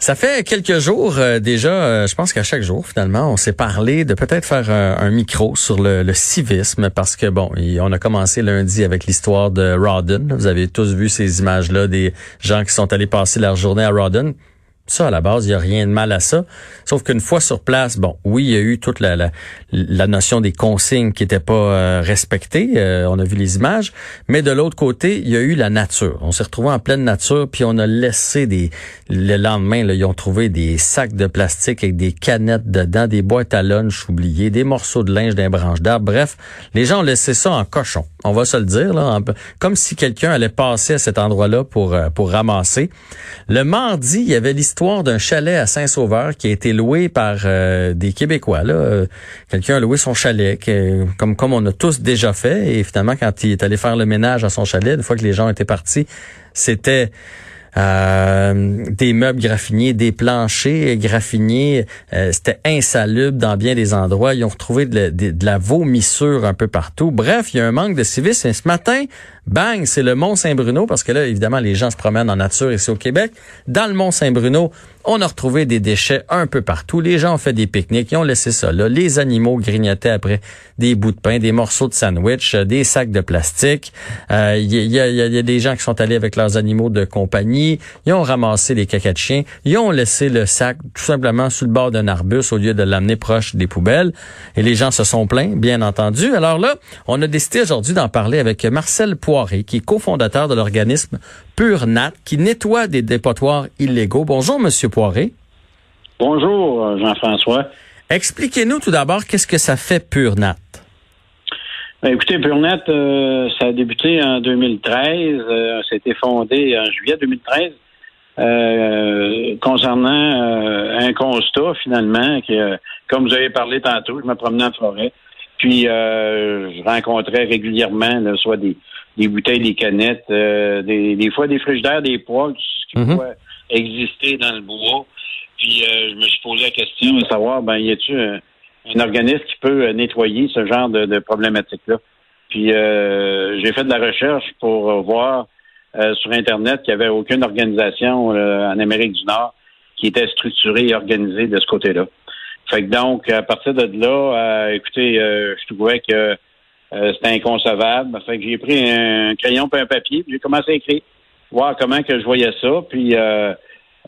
Ça fait quelques jours euh, déjà, euh, je pense qu'à chaque jour finalement, on s'est parlé de peut-être faire un, un micro sur le, civisme parce que bon, on a commencé lundi avec l'histoire de Rawdon. Vous avez tous vu ces images-là des gens qui sont allés passer leur journée à Rawdon. Ça, à la base, il n'y a rien de mal à ça. Sauf qu'une fois sur place, bon, oui, il y a eu toute la, la, la notion des consignes qui n'étaient pas euh, respectées. Euh, on a vu les images. Mais de l'autre côté, il y a eu la nature. On s'est retrouvé en pleine nature, puis on a laissé des... Le lendemain, là, ils ont trouvé des sacs de plastique avec des canettes dedans, des boîtes à lunch oubliées, des morceaux de linge d'un branche d'arbre. Bref, les gens ont laissé ça en cochon. On va se le dire, là, comme si quelqu'un allait passer à cet endroit-là pour, euh, pour ramasser. Le mardi, il y avait l'histoire d'un chalet à Saint-Sauveur qui a été loué par euh, des Québécois. Là. Euh, Quelqu'un a loué son chalet, comme, comme on a tous déjà fait. Et finalement, quand il est allé faire le ménage à son chalet, une fois que les gens étaient partis, c'était euh, des meubles graffiniers, des planchers graffiniers. C'était insalubre dans bien des endroits. Ils ont retrouvé de la, de la vomissure un peu partout. Bref, il y a un manque de civisme. Et ce matin, bang, c'est le Mont Saint-Bruno, parce que là, évidemment, les gens se promènent en nature ici au Québec. Dans le Mont Saint-Bruno, on a retrouvé des déchets un peu partout. Les gens ont fait des pique-niques, ils ont laissé ça là. Les animaux grignotaient après des bouts de pain, des morceaux de sandwich, euh, des sacs de plastique. Euh, Il y, a, il y a- y a des gens qui sont allés avec leurs animaux de compagnie. Ils ont ramassé les cacas de. Ils ont laissé le sac tout simplement sur le bord d'un arbuste au lieu de l'amener proche des poubelles. Et les gens se sont plaints, bien entendu. Alors là, on a décidé aujourd'hui d'en parler avec Marcel Poiré, qui est cofondateur de l'organisme Pure Nat, qui nettoie des dépotoirs illégaux. Bonjour, Monsieur Poiré. Bonjour, euh, Jean-François. Expliquez-nous tout d'abord qu'est-ce que ça fait Pure Nat. Ben, écoutez, PureNet, euh, ça a débuté en 2013. Euh, ça a été fondé en juillet 2013 euh, concernant un constat, finalement, que, comme vous avez parlé tantôt, je me promenais en forêt, puis je rencontrais régulièrement là, soit des, des bouteilles, des canettes, euh, des, des fois des frigidaires, des poêles, ce qui pouvait exister dans le bois. Puis euh, je me suis posé la question de savoir, ben, y a-t-il un, un organisme qui peut euh, nettoyer ce genre de, de problématique-là? Puis euh, j'ai fait de la recherche pour voir euh, sur Internet qu'il n'y avait aucune organisation euh, en Amérique du Nord qui était structurée et organisée de ce côté-là. Fait que donc, à partir de là, euh, écoutez, euh, je trouvais que euh, c'était inconcevable. Fait que j'ai pris un crayon et un papier, j'ai commencé à écrire, voir comment que je voyais ça, puis euh,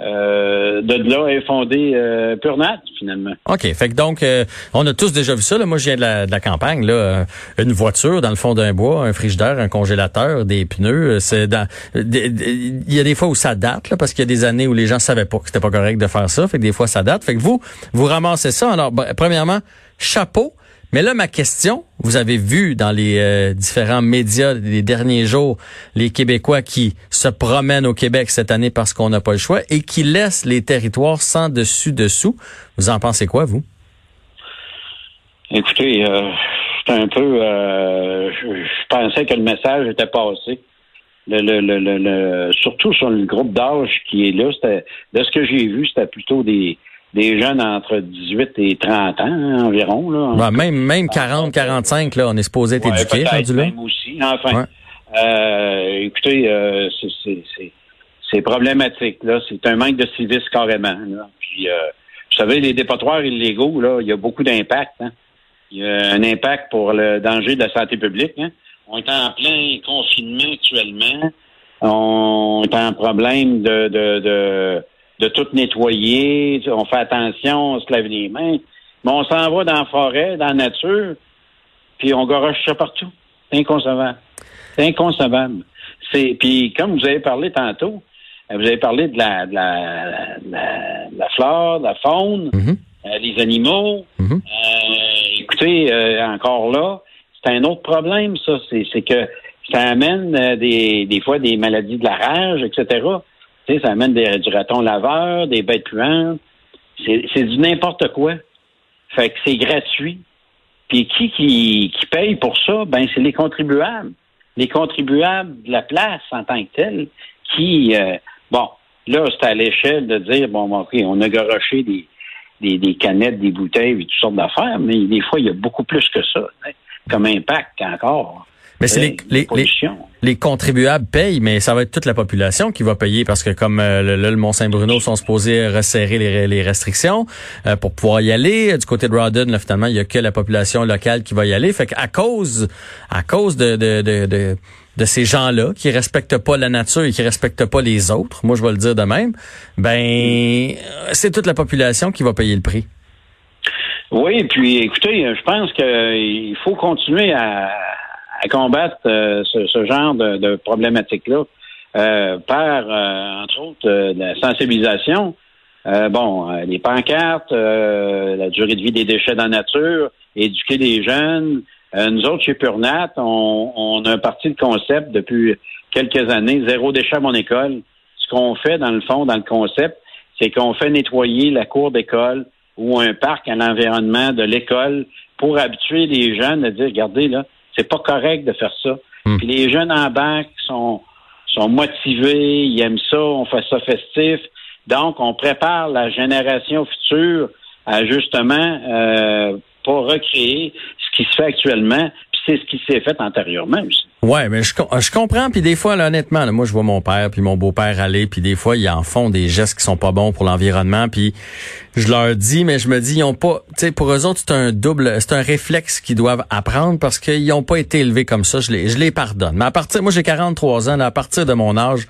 euh, de là est fondé euh, Purnat, finalement. OK. Fait que donc, euh, on a tous déjà vu ça. Là. Moi, je viens de la, de la campagne. Là, Euh, une voiture dans le fond d'un bois, un frigidaire, un congélateur, des pneus. euh, C'est dans. Il y a des fois où ça date, là, parce qu'il y a des années où les gens savaient pas que c'était pas correct de faire ça. Fait que des fois, ça date. Fait que vous, vous ramassez ça. Alors, ben, premièrement, chapeau. Mais là, ma question, vous avez vu dans les euh, différents médias des derniers jours les Québécois qui se promènent au Québec cette année parce qu'on n'a pas le choix et qui laissent les territoires sans dessus-dessous. Vous en pensez quoi, vous? Écoutez, euh, c'est un peu. euh, je, pensais que le message était passé. Le, le, le, le, surtout sur le groupe d'âge qui est là, de ce que j'ai vu, c'était plutôt des, des jeunes entre 18 et 30 ans hein, environ. Là. Même même 40, 45, là, on est supposé être Ouais, éduqué, même aussi. Enfin, Ouais. euh, écoutez, euh, c'est- c'est- c'est c'est problématique. là. C'est un manque de civisme carrément. Là. Puis, euh, vous savez, les dépotoirs illégaux, là, il y a beaucoup d'impact. Hein. Il y a un impact pour le danger de la santé publique. Hein. On est en plein confinement actuellement. On est en problème de, de, de, de tout nettoyer. On fait attention, on se lave les mains. Mais on s'en va dans la forêt, dans la nature, puis on garoche ça partout. C'est inconcevable. C'est inconcevable. C'est, puis comme vous avez parlé tantôt, euh, vous avez parlé de la, de la, de la, de la flore, de la faune, Mhm. euh, des animaux. Mhm. Euh, écoutez, euh, encore là, c'est un autre problème, ça. C'est, que ça amène des, des fois des maladies de la rage, etc. Tu sais, ça amène des, du raton laveur, des bêtes puantes. C'est du n'importe quoi. Fait que c'est gratuit. Puis qui, qui paye pour ça? Ben, c'est les contribuables. Les contribuables de la place en tant que tel qui, euh, bon, là, c'est à l'échelle de dire, bon, OK, on a garoché des, des, canettes, des bouteilles, et toutes sortes d'affaires, mais des fois, il y a beaucoup plus que ça, comme impact encore. Mais c'est les, Euh, les, les, les contribuables payent, mais ça va être toute la population qui va payer parce que comme euh, le, le Mont-Saint-Bruno sont supposés resserrer les, les restrictions euh, pour pouvoir y aller. Du côté de Rawdon, là, finalement, il y a que la population locale qui va y aller. Fait qu'à cause, à cause de, de, de, de, de ces gens-là qui respectent pas la nature et qui respectent pas les autres, moi je vais le dire de même, ben c'est toute la population qui va payer le prix. Oui, puis écoutez, je pense qu'il faut continuer à, à combattre euh, ce, ce genre de, de problématique-là euh, par, euh, entre autres, euh, la sensibilisation. Euh, bon, les pancartes, la durée de vie des déchets dans la nature, éduquer les jeunes. Nous autres, chez Purnat, on, on a un parti de concept depuis quelques années, zéro déchet à mon école. Ce qu'on fait, dans le fond, dans le concept, c'est qu'on fait nettoyer la cour d'école ou un parc à l'environnement de l'école pour habituer les jeunes à dire, regardez, là, c'est pas correct de faire ça. Hmm. Puis les jeunes en banque sont, sont motivés, ils aiment ça, on fait ça festif. Donc, on prépare la génération future à justement euh, pas recréer ce qui se fait actuellement, c'est ce qui s'est fait antérieurement aussi. Ouais, mais je, je comprends. Puis des fois, honnêtement, là, moi, je vois mon père puis mon beau-père aller, puis des fois, ils en font des gestes qui sont pas bons pour l'environnement. Puis je leur dis, mais je me dis, ils ont pas, tu sais, pour eux autres, c'est un double, c'est un réflexe qu'ils doivent apprendre parce qu'ils ont pas été élevés comme ça. Je les, je les pardonne. Mais à partir, moi, j'ai 43 ans. À partir de mon âge,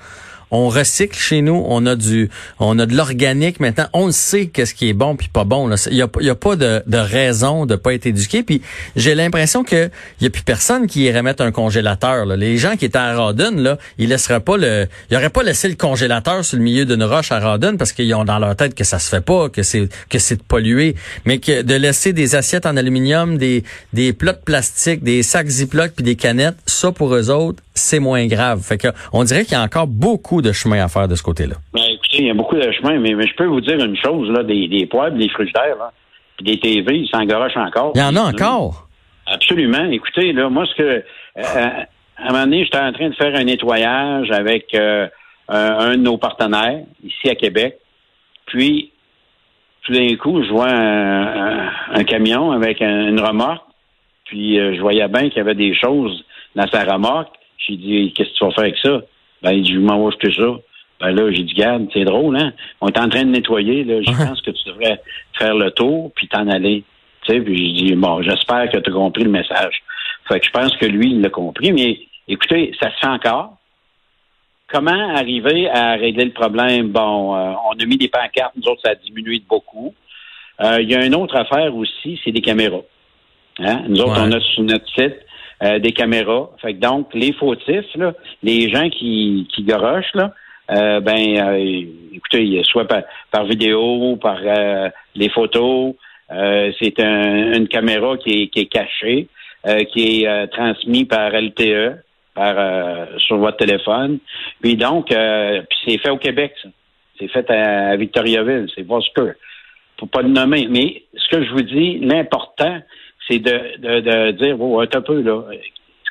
on recycle chez nous, on a du, on a de l'organique maintenant. On le sait qu'est-ce qui est bon puis pas bon. Il y a, y a pas de, de raison de pas être éduqué. Puis j'ai l'impression que il y a plus personne qui irait mettre un congélateur. Les gens qui étaient à Rawdon, là, ils laisseraient pas le, ils pas laissé le congélateur sur le milieu d'une roche à Rawdon parce qu'ils ont dans leur tête que ça se fait pas, que c'est que c'est de polluer, mais que de laisser des assiettes en aluminium, des des plats de plastique, des sacs Ziploc puis des canettes, ça pour eux autres c'est moins grave. Fait que on dirait qu'il y a encore beaucoup de chemin à faire de ce côté-là. Ben, écoutez, il y a beaucoup de chemin, mais, mais je peux vous dire une chose, là, des, des poêles, des frigidaires, là, puis des TV, ils s'engorochent encore. Il y en a encore. Absolument. Écoutez, là, moi, ce que euh, à un moment donné, j'étais en train de faire un nettoyage avec euh, un, un de nos partenaires ici à Québec. Puis, tout d'un coup, je vois un, un- un camion avec un- une remorque. Puis, euh, je voyais bien qu'il y avait des choses dans sa remorque. J'ai dit, qu'est-ce que tu vas faire avec ça? Ben, il dit, je m'en vais que ça. Ben là, j'ai dit, garde, c'est drôle, hein? On est en train de nettoyer, là. Je pense que tu devrais faire le tour puis t'en aller. Tu sais, puis j'ai dit, bon, j'espère que tu as compris le message. Fait que je pense que lui, il l'a compris, mais écoutez, ça se fait encore. Comment arriver à régler le problème? Bon, euh, on a mis des pancartes, nous autres, ça a diminué de beaucoup. Euh, Il y a une autre affaire aussi, c'est des caméras. Hein? Nous autres, Ouais. on a sur notre site euh, des caméras. Fait que donc, les fautifs, là, les gens qui, qui gorochent, là, euh, ben, euh, écoutez, soit par, par vidéo, par euh, les photos, euh, c'est un- une caméra qui est, qui est cachée, euh, qui est transmise par LTE, par sur votre téléphone. Puis donc, puis c'est fait au Québec, ça. C'est fait à, à Victoriaville, c'est Vosker. Faut pas le nommer. Mais ce que je vous dis, l'important, c'est de, de, de dire, oh, un peu, là.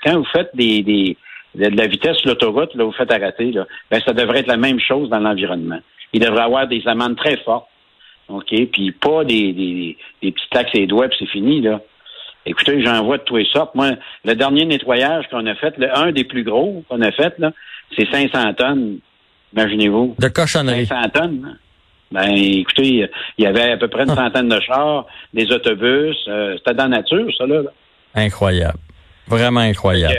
Quand vous faites des, des de la vitesse sur l'autoroute, là, vous faites arrêter, là, ben, ça devrait être la même chose dans l'environnement. Il devrait y avoir des amendes très fortes. OK? Puis pas des, des, des petits taxes et doigts, puis c'est fini, là. Écoutez, j'en vois de tous les sortes. Moi, le dernier nettoyage qu'on a fait, le, un des plus gros qu'on a fait, là, c'est 500 tonnes. Imaginez-vous. De cochonnerie. 500 tonnes. Ben, écoutez, il y avait à peu près une centaine de chars, des autobus. euh, C'était dans la nature, ça, là. Incroyable. Vraiment incroyable.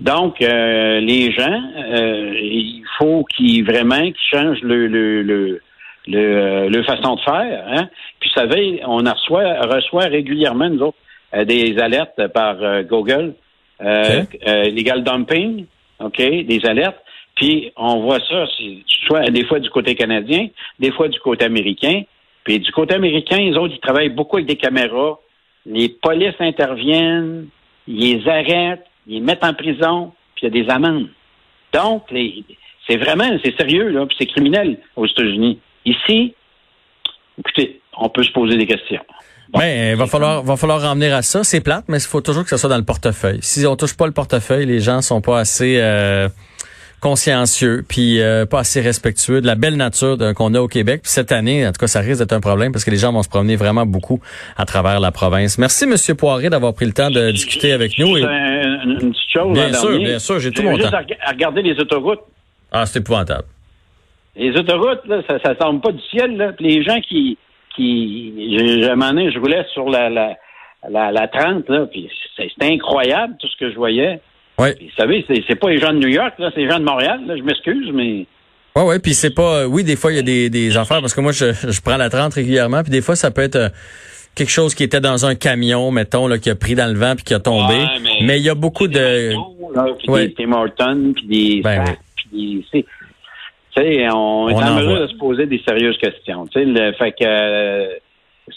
Donc, euh, les gens, euh, il faut qu'ils vraiment qu'ils changent le, le, le, le, le façon de faire. Hein? Puis, vous savez, on reçoit, reçoit régulièrement, nous autres, des alertes par Google, Ok. euh, legal dumping, OK, des alertes. Puis, on voit ça, soit des fois du côté canadien, des fois du côté américain. Puis, du côté américain, les autres, ils travaillent beaucoup avec des caméras. Les polices interviennent, ils les arrêtent, ils les mettent en prison, puis il y a des amendes. Donc, C'est vraiment, c'est sérieux, là, puis c'est criminel aux États-Unis. Ici, écoutez, on peut se poser des questions. Il va falloir, va falloir ramener à ça. C'est plate, mais il faut toujours que ça soit dans le portefeuille. Si on touche pas le portefeuille, les gens sont pas assez euh, consciencieux, puis euh, pas assez respectueux de la belle nature qu'on a au Québec. Puis cette année, en tout cas, ça risque d'être un problème parce que les gens vont se promener vraiment beaucoup à travers la province. Merci, Monsieur Poiré, d'avoir pris le temps de discuter avec nous. Et... Une, une, petite chose. Bien sûr, bien sûr, j'ai tout mon juste temps. À regarder les autoroutes. Ah, c'est épouvantable. Les autoroutes, là, ça, ça tombe pas du ciel. Là. Puis les gens qui, qui, j'ai un moment donné, je roulais sur la, la, la, la 30, là, puis c'était incroyable tout ce que je voyais. Oui. Vous savez, c'est, pas les gens de New York, là, c'est les gens de Montréal, là, je m'excuse, mais. Ouais, ouais, puis c'est pas, oui, des fois il y a des, des affaires parce que moi je, je prends la 30 régulièrement, puis des fois ça peut être euh, quelque chose qui était dans un camion, mettons, là, qui a pris dans le vent puis qui a tombé. Ouais, mais il y a beaucoup de, puis Ouais. des Tim Hortons, puis des Ben sacs, puis des- tu sais, on est On en en mesure de se poser des sérieuses questions. Tu sais, le, fait que euh,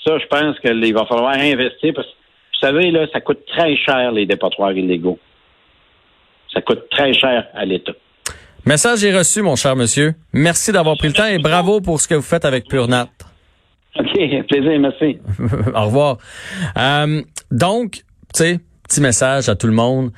ça, je pense qu'il va falloir investir parce que vous savez, là, ça coûte très cher les dépotoirs illégaux. Ça coûte très cher à l'État. Message est reçu, mon cher monsieur. Merci d'avoir pris le temps et bravo pour ce que vous faites avec Purnat. OK, plaisir, merci. Au revoir. Euh, donc, tu sais, petit message à tout le monde.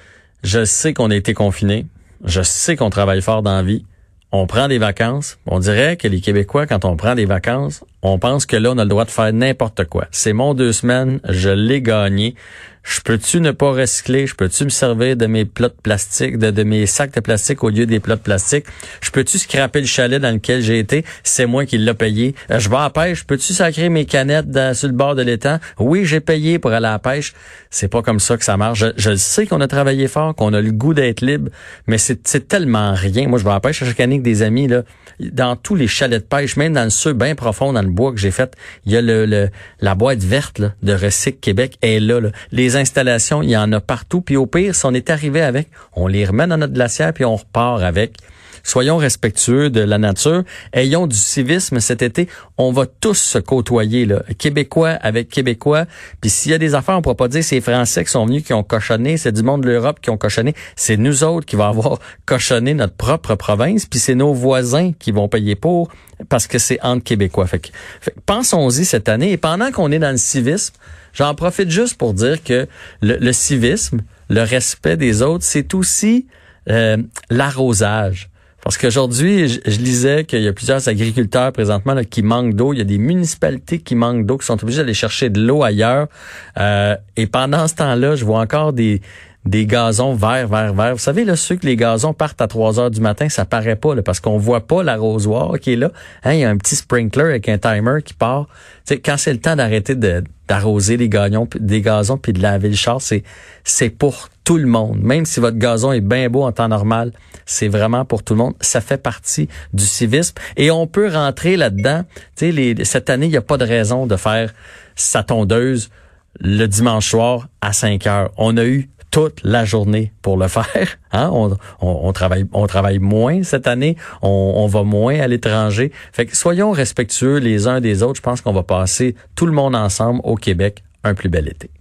Je sais qu'on a été confinés. Je sais qu'on travaille fort dans la vie. On prend des vacances. On dirait que les Québécois, quand on prend des vacances, on pense que là, on a le droit de faire n'importe quoi. C'est mon deux semaines. Je l'ai gagné. Je peux-tu ne pas recycler? Je peux-tu me servir de mes plats de plastique, de, mes sacs de plastique au lieu des plats de plastique? Je peux-tu scraper le chalet dans lequel j'ai été? C'est moi qui l'ai payé. Euh, je vais à la pêche. Peux-tu sacrer mes canettes sur le bord de l'étang? Oui, j'ai payé pour aller à la pêche. C'est pas comme ça que ça marche. Je, sais qu'on a travaillé fort, qu'on a le goût d'être libre, mais c'est tellement rien. Moi, je vais à pêche à chaque année avec des amis, là. Dans tous les chalets de pêche, même dans le ceux bien profond dans bois que j'ai fait, il y a le, le- la boîte verte là, de Recyc Québec est là, là. Les installations, il y en a partout. Puis au pire, si on est arrivé avec, on les remet dans notre glacière puis on repart avec. Soyons respectueux de la nature. Ayons du civisme cet été. On va tous se côtoyer, là. Québécois avec Québécois. Puis s'il y a des affaires, on pourra pas dire c'est les Français qui sont venus, qui ont cochonné, c'est du monde de l'Europe qui ont cochonné. C'est nous autres qui va avoir cochonné notre propre province. Puis c'est nos voisins qui vont payer pour parce que c'est entre Québécois. Fait que, fait pensons-y cette année. Et pendant qu'on est dans le civisme, j'en profite juste pour dire que le, le civisme, le respect des autres, c'est aussi euh, l'arrosage. Parce qu'aujourd'hui, je, je lisais qu'il y a plusieurs agriculteurs présentement là, qui manquent d'eau. Il y a des municipalités qui manquent d'eau, qui sont obligées d'aller chercher de l'eau ailleurs. Euh, et pendant ce temps-là, je vois encore des des gazons verts, verts, verts. Vous savez, là, ceux que les gazons partent à 3 heures du matin, ça paraît pas, parce qu'on voit pas l'arrosoir qui est là. Hein, il y a un petit sprinkler avec un timer qui part. Quand c'est le temps d'arrêter d'arroser les des gazons puis de laver le char, c'est, c'est pour tout le monde. Même si votre gazon est bien beau en temps normal, c'est vraiment pour tout le monde. Ça fait partie du civisme. Et on peut rentrer là-dedans. Cette année, il n'y a pas de raison de faire sa tondeuse le dimanche soir à 5 heures. On a eu toute la journée pour le faire. Hein? On, on, on travaille, on travaille moins cette année, on, on va moins à l'étranger. Fait que soyons respectueux les uns des autres. Je pense qu'on va passer tout le monde ensemble au Québec un plus bel été.